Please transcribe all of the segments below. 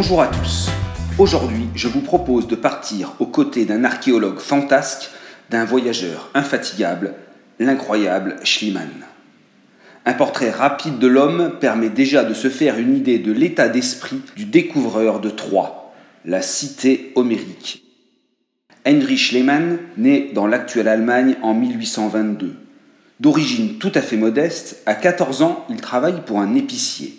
Bonjour à tous. Aujourd'hui, je vous propose de partir aux côtés d'un archéologue fantasque, d'un voyageur infatigable, l'incroyable Schliemann. Un portrait rapide de l'homme permet déjà de se faire une idée de l'état d'esprit du découvreur de Troie, la cité homérique. Heinrich Schliemann naît dans l'actuelle Allemagne en 1822. D'origine tout à fait modeste, à 14 ans, il travaille pour un épicier.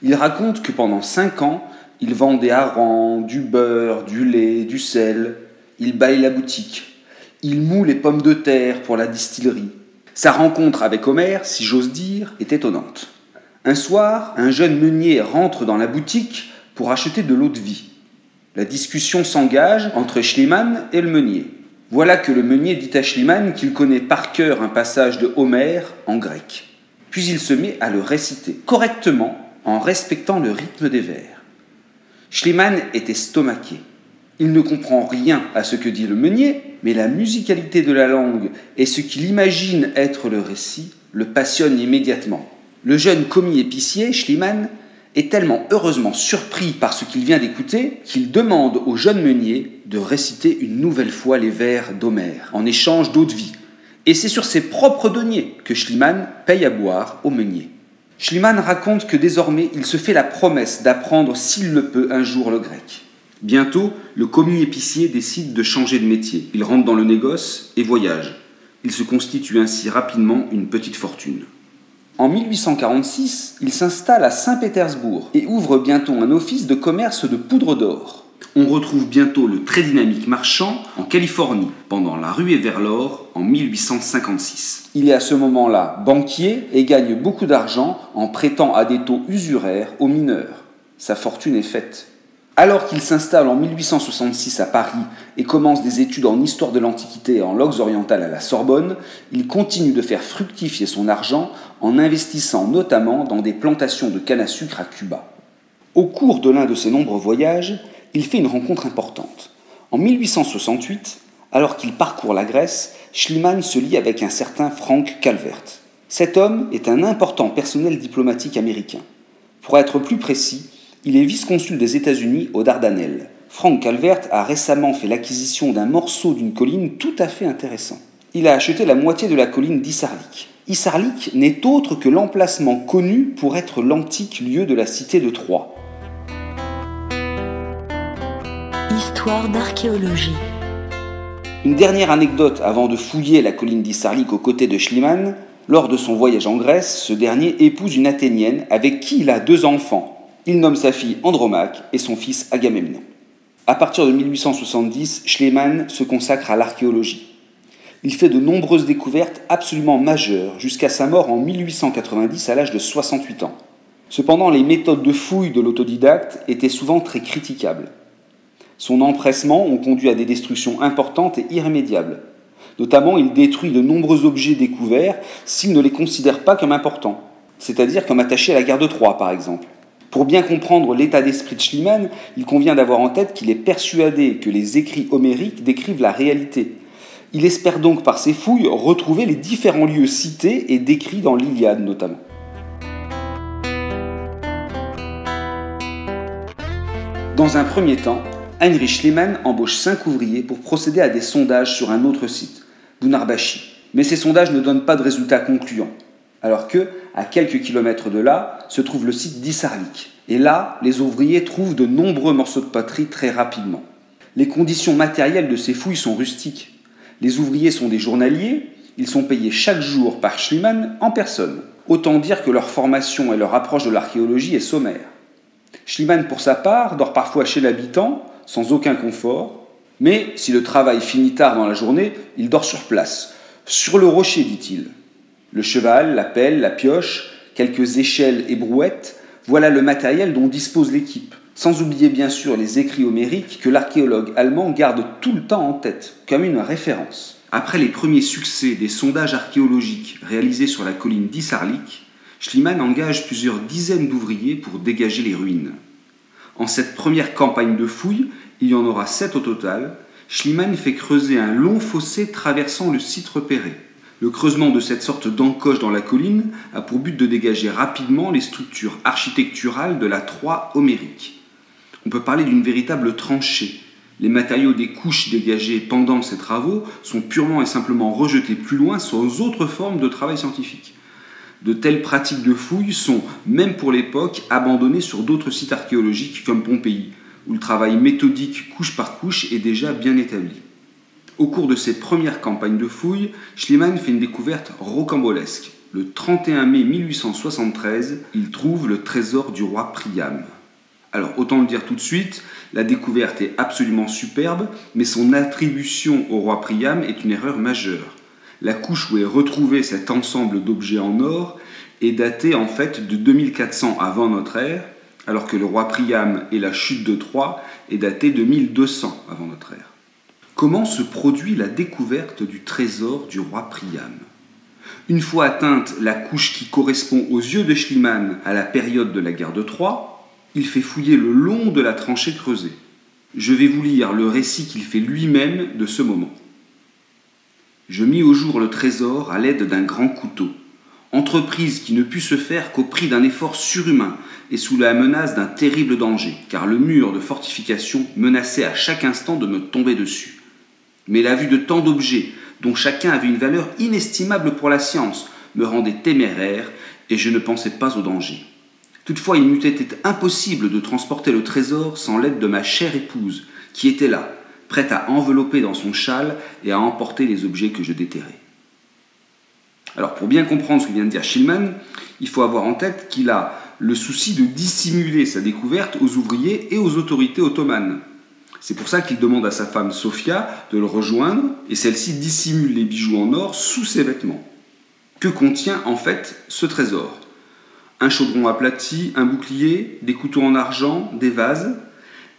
Il raconte que pendant 5 ans, il vend des harengs, du beurre, du lait, du sel. Il balaye la boutique. Il moue les pommes de terre pour la distillerie. Sa rencontre avec Homer, si j'ose dire, est étonnante. Un soir, un jeune meunier rentre dans la boutique pour acheter de l'eau de vie. La discussion s'engage entre Schliemann et le meunier. Voilà que le meunier dit à Schliemann qu'il connaît par cœur un passage de Homère en grec. Puis il se met à le réciter correctement en respectant le rythme des vers. Schliemann est estomaqué. Il ne comprend rien à ce que dit le meunier, mais la musicalité de la langue et ce qu'il imagine être le récit le passionnent immédiatement. Le jeune commis épicier, Schliemann, est tellement heureusement surpris par ce qu'il vient d'écouter qu'il demande au jeune meunier de réciter une nouvelle fois les vers d'Homère en échange d'eau de vie. Et c'est sur ses propres deniers que Schliemann paye à boire au meunier. Schliemann raconte que désormais il se fait la promesse d'apprendre s'il le peut un jour le grec. Bientôt, le commis épicier décide de changer de métier. Il rentre dans le négoce et voyage. Il se constitue ainsi rapidement une petite fortune. En 1846, il s'installe à Saint-Pétersbourg et ouvre bientôt un office de commerce de poudre d'or. On retrouve bientôt le très dynamique marchand en Californie, pendant la ruée vers l'or en 1856. Il est à ce moment-là banquier et gagne beaucoup d'argent en prêtant à des taux usuraires aux mineurs. Sa fortune est faite. Alors qu'il s'installe en 1866 à Paris et commence des études en histoire de l'Antiquité et en logs orientales à la Sorbonne, il continue de faire fructifier son argent en investissant notamment dans des plantations de canne à sucre à Cuba. Au cours de l'un de ses nombreux voyages, il fait une rencontre importante. En 1868, alors qu'il parcourt la Grèce, Schliemann se lie avec un certain Frank Calvert. Cet homme est un important personnel diplomatique américain. Pour être plus précis, il est vice-consul des États-Unis aux Dardanelles. Frank Calvert a récemment fait l'acquisition d'un morceau d'une colline tout à fait intéressant. Il a acheté la moitié de la colline d'Issarlik. Issarlik n'est autre que l'emplacement connu pour être l'antique lieu de la cité de Troie. D'archéologie. Une dernière anecdote avant de fouiller la colline d'Issarlik aux côtés de Schliemann. Lors de son voyage en Grèce, ce dernier épouse une Athénienne avec qui il a deux enfants, il nomme sa fille Andromaque et son fils Agamemnon. À partir de 1870, Schliemann se consacre à l'archéologie. Il fait de nombreuses découvertes absolument majeures jusqu'à sa mort en 1890 à l'âge de 68 ans. Cependant, les méthodes de fouille de l'autodidacte étaient souvent très critiquables. Son empressement ont conduit à des destructions importantes et irrémédiables. Notamment, il détruit de nombreux objets découverts s'il ne les considère pas comme importants, c'est-à-dire comme attachés à la guerre de Troie par exemple. Pour bien comprendre l'état d'esprit de Schliemann, il convient d'avoir en tête qu'il est persuadé que les écrits homériques décrivent la réalité. Il espère donc par ses fouilles retrouver les différents lieux cités et décrits dans l'Iliade notamment. Dans un premier temps, Heinrich Schliemann embauche cinq ouvriers pour procéder à des sondages sur un autre site, Bunarbashi. Mais ces sondages ne donnent pas de résultats concluants alors que, à quelques kilomètres de là, se trouve le site d'Issarlik. Et là, les ouvriers trouvent de nombreux morceaux de poterie très rapidement. Les conditions matérielles de ces fouilles sont rustiques. Les ouvriers sont des journaliers, ils sont payés chaque jour par Schliemann en personne. Autant dire que leur formation et leur approche de l'archéologie est sommaire. Schliemann, pour sa part, dort parfois chez l'habitant, sans aucun confort, mais si le travail finit tard dans la journée, il dort sur place, sur le rocher, dit-il. Le cheval, la pelle, la pioche, quelques échelles et brouettes, voilà le matériel dont dispose l'équipe. Sans oublier bien sûr les écrits homériques que l'archéologue allemand garde tout le temps en tête, comme une référence. Après les premiers succès des sondages archéologiques réalisés sur la colline d'Issarlik, Schliemann engage plusieurs dizaines d'ouvriers pour dégager les ruines. En cette première campagne de fouilles, il y en aura sept au total, Schliemann fait creuser un long fossé traversant le site repéré. Le creusement de cette sorte d'encoche dans la colline a pour but de dégager rapidement les structures architecturales de la Troie homérique. On peut parler d'une véritable tranchée. Les matériaux des couches dégagées pendant ces travaux sont purement et simplement rejetés plus loin sans autre forme de travail scientifique. De telles pratiques de fouilles sont, même pour l'époque, abandonnées sur d'autres sites archéologiques comme Pompéi, où le travail méthodique couche par couche est déjà bien établi. Au cours de ses premières campagnes de fouilles, Schliemann fait une découverte rocambolesque. Le 31 mai 1873, il trouve le trésor du roi Priam. Alors autant le dire tout de suite, la découverte est absolument superbe, mais son attribution au roi Priam est une erreur majeure. La couche où est retrouvé cet ensemble d'objets en or est datée en fait de 2400 avant notre ère, alors que le roi Priam et la chute de Troie est datée de 1200 avant notre ère. Comment se produit la découverte du trésor du roi Priam? Une fois atteinte la couche qui correspond aux yeux de Schliemann à la période de la guerre de Troie, il fait fouiller le long de la tranchée creusée. Je vais vous lire le récit qu'il fait lui-même de ce moment. Je mis au jour le trésor à l'aide d'un grand couteau, entreprise qui ne put se faire qu'au prix d'un effort surhumain et sous la menace d'un terrible danger, car le mur de fortification menaçait à chaque instant de me tomber dessus. Mais la vue de tant d'objets, dont chacun avait une valeur inestimable pour la science, me rendait téméraire et je ne pensais pas au danger. Toutefois, il m'eût été impossible de transporter le trésor sans l'aide de ma chère épouse, qui était là, prête à envelopper dans son châle et à emporter les objets que je déterrais. Alors, pour bien comprendre ce que vient de dire Schillman, il faut avoir en tête qu'il a le souci de dissimuler sa découverte aux ouvriers et aux autorités ottomanes. C'est pour ça qu'il demande à sa femme Sophia de le rejoindre, et celle-ci dissimule les bijoux en or sous ses vêtements. Que contient en fait ce trésor? Un chaudron aplati, un bouclier, des couteaux en argent, des vases?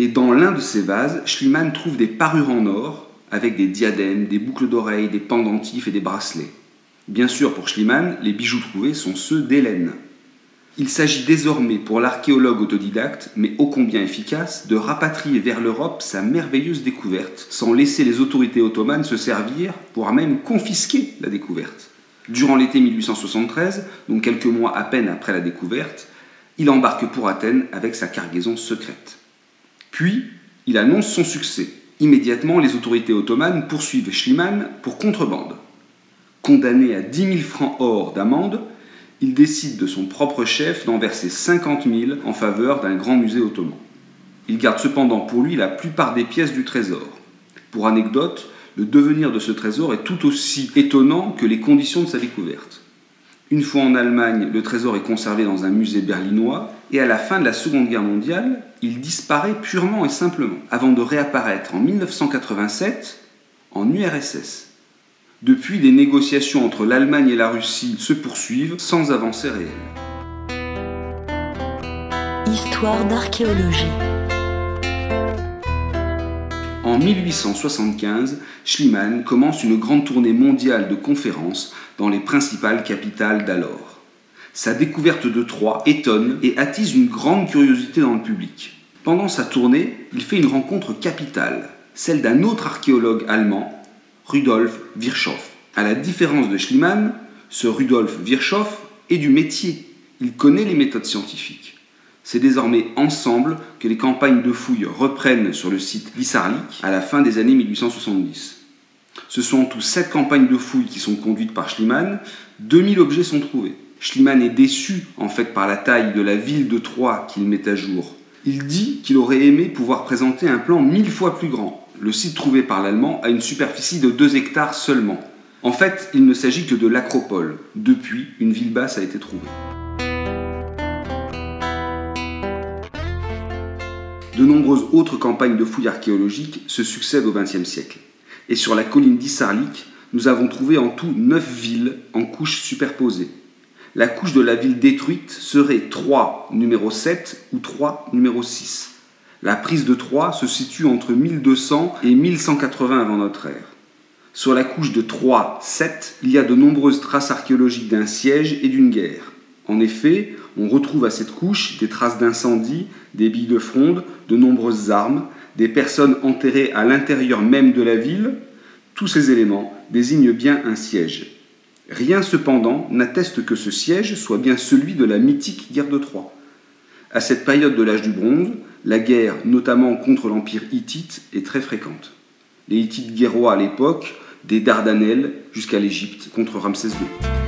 Et dans l'un de ces vases, Schliemann trouve des parures en or, avec des diadèmes, des boucles d'oreilles, des pendentifs et des bracelets. Bien sûr, pour Schliemann, les bijoux trouvés sont ceux d'Hélène. Il s'agit désormais pour l'archéologue autodidacte, mais ô combien efficace, de rapatrier vers l'Europe sa merveilleuse découverte, sans laisser les autorités ottomanes se servir, voire même confisquer la découverte. Durant l'été 1873, donc quelques mois à peine après la découverte, il embarque pour Athènes avec sa cargaison secrète. Puis, il annonce son succès. Immédiatement, les autorités ottomanes poursuivent Schliemann pour contrebande. Condamné à 10 000 francs or d'amende, il décide de son propre chef d'en verser 50 000 en faveur d'un grand musée ottoman. Il garde cependant pour lui la plupart des pièces du trésor. Pour anecdote, le devenir de ce trésor est tout aussi étonnant que les conditions de sa découverte. Une fois en Allemagne, le trésor est conservé dans un musée berlinois, et à la fin de la Seconde Guerre mondiale, il disparaît purement et simplement, avant de réapparaître en 1987 en URSS. Depuis, les négociations entre l'Allemagne et la Russie se poursuivent sans avancée réelle. Histoire d'archéologie. En 1875, Schliemann commence une grande tournée mondiale de conférences dans les principales capitales d'alors. Sa découverte de Troie étonne et attise une grande curiosité dans le public. Pendant sa tournée, il fait une rencontre capitale, celle d'un autre archéologue allemand, Rudolf Virchow. À la différence de Schliemann, ce Rudolf Virchow est du métier. Il connaît les méthodes scientifiques. C'est désormais ensemble que les campagnes de fouilles reprennent sur le site d'Issarlik à la fin des années 1870. Ce sont en tout sept campagnes de fouilles qui sont conduites par Schliemann. 2000 objets sont trouvés. Schliemann est déçu en fait par la taille de la ville de Troyes qu'il met à jour. Il dit qu'il aurait aimé pouvoir présenter un plan mille fois plus grand. Le site trouvé par l'Allemand a une superficie de 2 hectares seulement. En fait, il ne s'agit que de l'acropole. Depuis, une ville basse a été trouvée. De nombreuses autres campagnes de fouilles archéologiques se succèdent au XXe siècle. Et sur la colline d'Issarlik, nous avons trouvé en tout neuf villes en couches superposées. La couche de la ville détruite serait 3 numéro 7 ou 3 numéro 6. La prise de 3 se situe entre 1200 et 1180 avant notre ère. Sur la couche de 3, 7, il y a de nombreuses traces archéologiques d'un siège et d'une guerre. En effet, on retrouve à cette couche des traces d'incendie, des billes de fronde, de nombreuses armes, des personnes enterrées à l'intérieur même de la ville. Tous ces éléments désignent bien un siège. Rien cependant n'atteste que ce siège soit bien celui de la mythique guerre de Troie. À cette période de l'âge du bronze, la guerre, notamment contre l'empire hittite, est très fréquente. Les Hittites guerroient à l'époque des Dardanelles jusqu'à l'Égypte contre Ramsès II.